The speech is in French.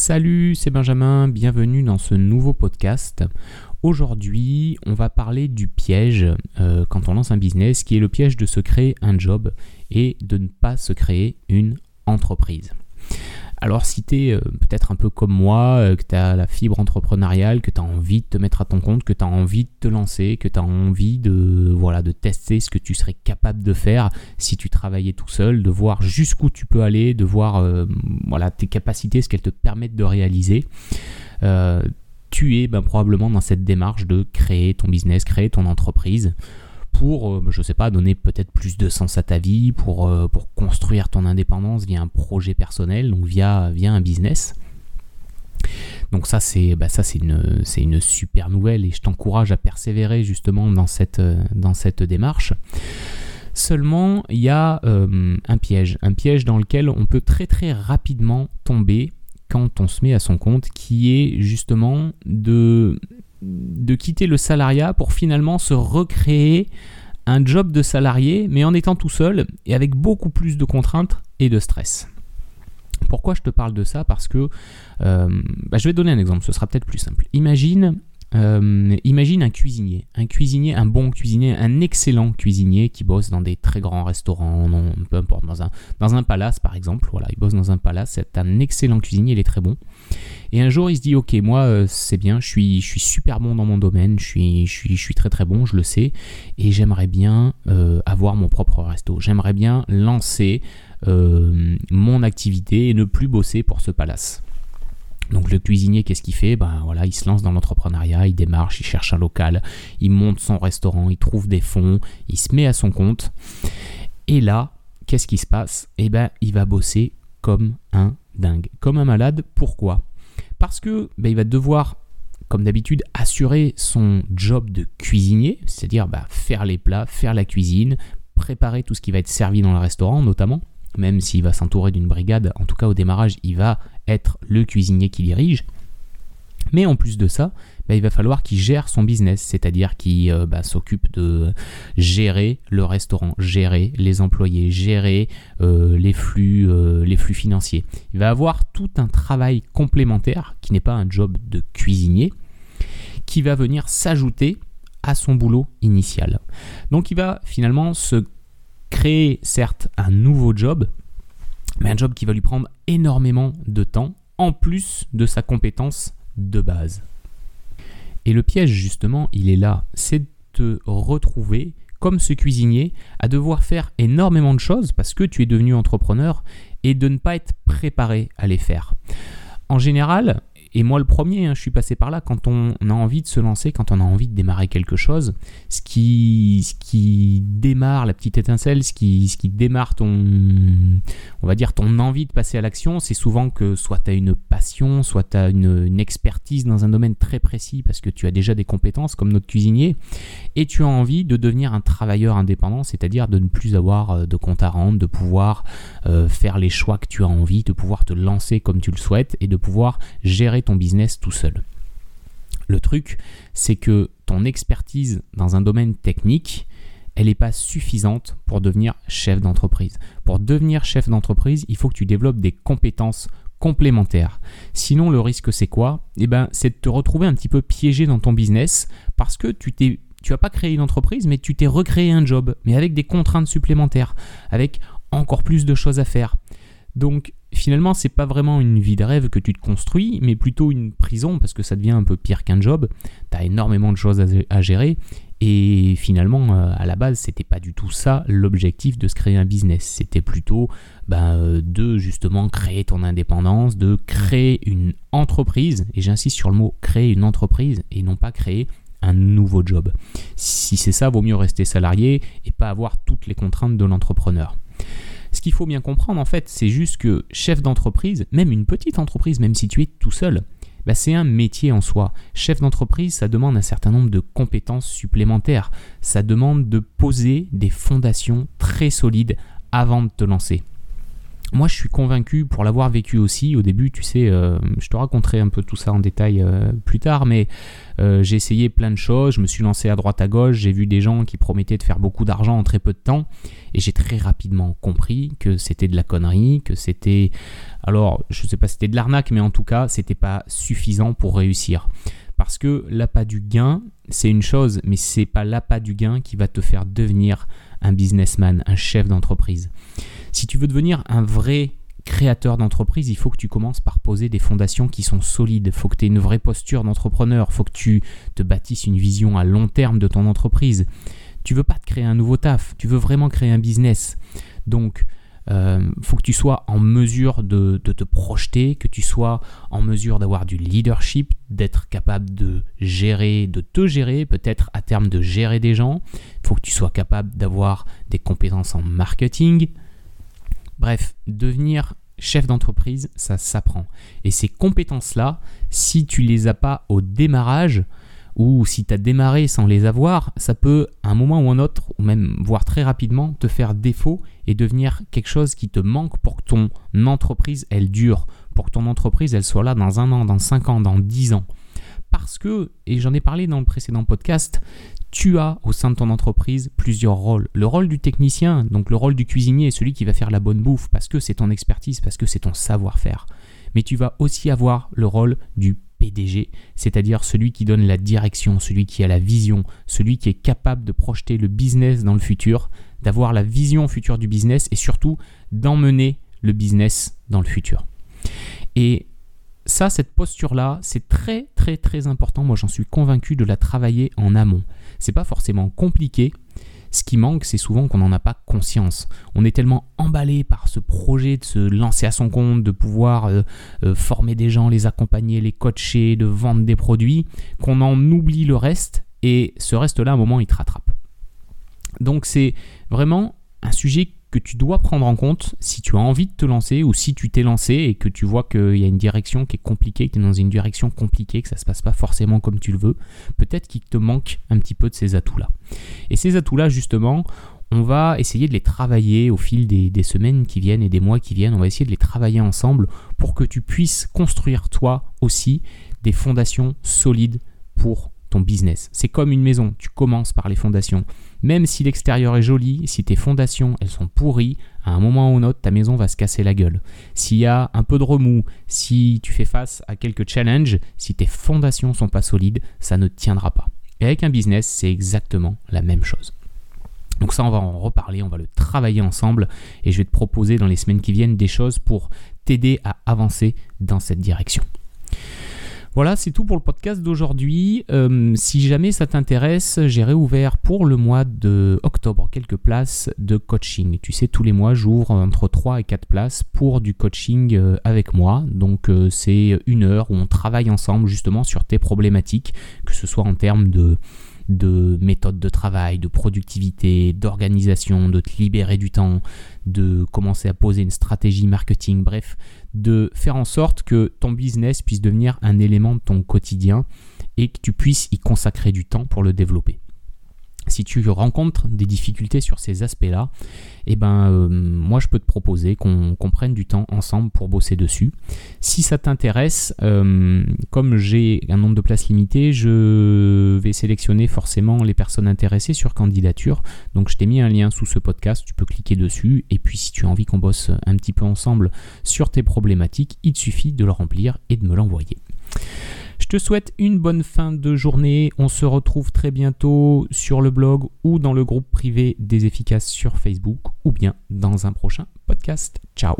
Salut, c'est Benjamin, bienvenue dans ce nouveau podcast. Aujourd'hui, on va parler du piège euh, quand on lance un business, qui est le piège de se créer un job et de ne pas se créer une entreprise. Alors si tu es euh, peut-être un peu comme moi, euh, que tu as la fibre entrepreneuriale, que tu as envie de te mettre à ton compte, que tu as envie de te lancer, que tu as envie de, voilà, de tester ce que tu serais capable de faire si tu travaillais tout seul, de voir jusqu'où tu peux aller, de voir euh, voilà, tes capacités, ce qu'elles te permettent de réaliser. tu es ben, probablement dans cette démarche de créer ton business, créer ton entreprise pour, euh, je sais pas, donner peut-être plus de sens à ta vie, pour, euh, pour construire ton indépendance via un projet personnel, donc via, via un business. Donc ça c'est bah ça c'est une, une super nouvelle et je t'encourage à persévérer justement dans cette, dans cette démarche. Seulement il y a euh, un piège, un piège dans lequel on peut très très rapidement tomber quand on se met à son compte, qui est justement de de quitter le salariat pour finalement se recréer un job de salarié, mais en étant tout seul et avec beaucoup plus de contraintes et de stress. Pourquoi je te parle de ça? Parce que euh, bah, je vais donner un exemple, ce sera peut-être plus simple. Imagine euh, imagine un cuisinier, un cuisinier, un bon cuisinier, un excellent cuisinier qui bosse dans des très grands restaurants, peu importe, dans un, dans un palace par exemple. Voilà, il bosse dans un palace, c'est un excellent cuisinier, il est très bon. Et un jour, il se dit, ok, moi, euh, c'est bien, je suis, super bon dans mon domaine, je suis, très très bon, je le sais, et j'aimerais bien euh, avoir mon propre resto. J'aimerais bien lancer mon activité et ne plus bosser pour ce palace. Donc le cuisinier, qu'est-ce qu'il fait? Ben voilà, il se lance dans l'entrepreneuriat, il démarche, il cherche un local, il monte son restaurant, il trouve des fonds, il se met à son compte. Et là, qu'est-ce qui se passe? Eh ben, il va bosser comme un dingue, comme un malade. Pourquoi? Parce que ben, il va devoir, comme d'habitude, assurer son job de cuisinier, c'est-à-dire ben, faire les plats, faire la cuisine, préparer tout ce qui va être servi dans le restaurant, notamment même s'il va s'entourer d'une brigade, en tout cas au démarrage, il va être le cuisinier qui dirige. Mais en plus de ça, bah, il va falloir qu'il gère son business, c'est-à-dire qu'il euh, bah, s'occupe de gérer le restaurant, gérer les employés, gérer euh, les, flux, euh, les flux financiers. Il va avoir tout un travail complémentaire qui n'est pas un job de cuisinier, qui va venir s'ajouter à son boulot initial. Donc il va finalement se créer certes un nouveau job, mais un job qui va lui prendre énormément de temps, en plus de sa compétence de base. Et le piège justement, il est là, c'est de te retrouver comme ce cuisinier à devoir faire énormément de choses parce que tu es devenu entrepreneur et de ne pas être préparé à les faire. En général, et moi le premier, hein, je suis passé par là, quand on a envie de se lancer, quand on a envie de démarrer quelque chose, ce qui, ce qui démarre la petite étincelle, ce qui, ce qui démarre ton, on va dire, ton envie de passer à l'action, c'est souvent que soit tu as une passion, soit tu as une, expertise dans un domaine très précis parce que tu as déjà des compétences comme notre cuisinier, et tu as envie de devenir un travailleur indépendant, c'est-à-dire de ne plus avoir euh, de compte à rendre, de pouvoir euh, faire les choix que tu as envie, de pouvoir te lancer comme tu le souhaites et de pouvoir gérer ton business tout seul. Le truc, c'est que ton expertise dans un domaine technique, elle n'est pas suffisante pour devenir chef d'entreprise. Pour devenir chef d'entreprise, il faut que tu développes des compétences complémentaires. Sinon, le risque, c'est quoi? Eh ben, c'est de te retrouver un petit peu piégé dans ton business parce que tu t'es tu n'as pas créé une entreprise, mais tu t'es recréé un job, mais avec des contraintes supplémentaires, avec encore plus de choses à faire. Donc finalement, c'est pas vraiment une vie de rêve que tu te construis, mais plutôt une prison parce que ça devient un peu pire qu'un job. Tu as énormément de choses à gérer et finalement, euh, à la base, c'était pas du tout ça l'objectif de se créer un business. C'était plutôt ben, euh, de justement créer ton indépendance, de créer une entreprise. Et j'insiste sur le mot créer une entreprise et non pas créer un nouveau job. Si c'est ça, vaut mieux rester salarié et pas avoir toutes les contraintes de l'entrepreneur. Ce qu'il faut bien comprendre, en fait, c'est juste que chef d'entreprise, même une petite entreprise, même si tu es tout seul, bah, c'est un métier en soi. Chef d'entreprise, ça demande un certain nombre de compétences supplémentaires. Ça demande de poser des fondations très solides avant de te lancer. Moi, je suis convaincu, pour l'avoir vécu aussi, au début, tu sais, euh, je te raconterai un peu tout ça en détail euh, plus tard, mais euh, j'ai essayé plein de choses, je me suis lancé à droite à gauche, j'ai vu des gens qui promettaient de faire beaucoup d'argent en très peu de temps, et j'ai très rapidement compris que c'était de la connerie, que c'était, alors, je ne sais pas si c'était de l'arnaque, mais en tout cas, c'était pas suffisant pour réussir. Parce que l'appât du gain, c'est une chose, mais c'est pas l'appât du gain qui va te faire devenir un businessman, un chef d'entreprise. Si tu veux devenir un vrai créateur d'entreprise, il faut que tu commences par poser des fondations qui sont solides. Il faut que tu aies une vraie posture d'entrepreneur. Il faut que tu te bâtisses une vision à long terme de ton entreprise. Tu veux pas te créer un nouveau taf, tu veux vraiment créer un business. Donc, euh, faut que tu sois en mesure de, de, te projeter, que tu sois en mesure d'avoir du leadership, d'être capable de gérer, de te gérer, peut-être à terme de gérer des gens. Faut que tu sois capable d'avoir des compétences en marketing, Bref, devenir chef d'entreprise, ça s'apprend. Et ces compétences-là, si tu les as pas au démarrage, ou si tu as démarré sans les avoir, ça peut, à un moment ou un autre, ou même voire très rapidement, te faire défaut et devenir quelque chose qui te manque pour que ton entreprise, elle dure, pour que ton entreprise, elle soit là dans un an, dans cinq ans, dans dix ans. Parce que, et j'en ai parlé dans le précédent podcast, tu as au sein de ton entreprise plusieurs rôles. Le rôle du technicien, donc le rôle du cuisinier, celui qui va faire la bonne bouffe parce que c'est ton expertise, parce que c'est ton savoir-faire. Mais tu vas aussi avoir le rôle du PDG, c'est-à-dire celui qui donne la direction, celui qui a la vision, celui qui est capable de projeter le business dans le futur, d'avoir la vision future du business et surtout d'emmener le business dans le futur. Et ça, cette posture-là, c'est très très très important. Moi, j'en suis convaincu de la travailler en amont. C'est pas forcément compliqué. Ce qui manque, c'est souvent qu'on n'en a pas conscience. On est tellement emballé par ce projet de se lancer à son compte, de pouvoir euh, euh, former des gens, les accompagner, les coacher, de vendre des produits, qu'on en oublie le reste et ce reste-là, à un moment, il te rattrape. Donc c'est vraiment un sujet que tu dois prendre en compte si tu as envie de te lancer ou si tu t'es lancé et que tu vois qu'il y a une direction qui est compliquée, que tu es dans une direction compliquée, que ça ne se passe pas forcément comme tu le veux, peut-être qu'il te manque un petit peu de ces atouts-là. Et ces atouts-là, justement, on va essayer de les travailler au fil des, des, semaines qui viennent et des mois qui viennent. On va essayer de les travailler ensemble pour que tu puisses construire toi aussi des fondations solides pour ton business. C'est comme une maison, tu commences par les fondations. Même si l'extérieur est joli, si tes fondations elles sont pourries, à un moment ou un autre, ta maison va se casser la gueule. S'il y a un peu de remous, si tu fais face à quelques challenges, si tes fondations sont pas solides, ça ne tiendra pas. Et avec un business, c'est exactement la même chose. Donc ça, on va en reparler, on va le travailler ensemble et je vais te proposer dans les semaines qui viennent des choses pour t'aider à avancer dans cette direction. Voilà, c'est tout pour le podcast d'aujourd'hui. Euh, si jamais ça t'intéresse, j'ai réouvert pour le mois de octobre quelques places de coaching. Tu sais, tous les mois, j'ouvre entre 3 et 4 places pour du coaching euh, avec moi. Donc, euh, c'est une heure où on travaille ensemble justement sur tes problématiques, que ce soit en termes de de méthode de travail, de productivité, d'organisation, de te libérer du temps, de commencer à poser une stratégie marketing, bref, de faire en sorte que ton business puisse devenir un élément de ton quotidien et que tu puisses y consacrer du temps pour le développer si tu rencontres des difficultés sur ces aspects-là, eh ben, euh, moi je peux te proposer qu'on prenne du temps ensemble pour bosser dessus. Si ça t'intéresse, euh, comme j'ai un nombre de places limité, je vais sélectionner forcément les personnes intéressées sur candidature. Donc je t'ai mis un lien sous ce podcast, tu peux cliquer dessus. Et puis si tu as envie qu'on bosse un petit peu ensemble sur tes problématiques, il te suffit de le remplir et de me l'envoyer. Je te souhaite une bonne fin de journée. On se retrouve très bientôt sur le blog ou dans le groupe privé des efficaces sur Facebook ou bien dans un prochain podcast. Ciao